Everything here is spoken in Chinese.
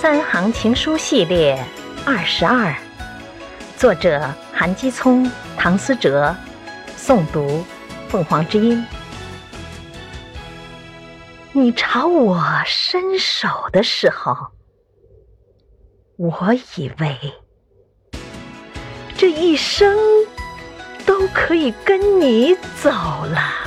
三行情书系列二十二，作者韩基聪、唐思哲，诵读凤凰之音。你朝我伸手的时候，我以为这一生都可以跟你走了。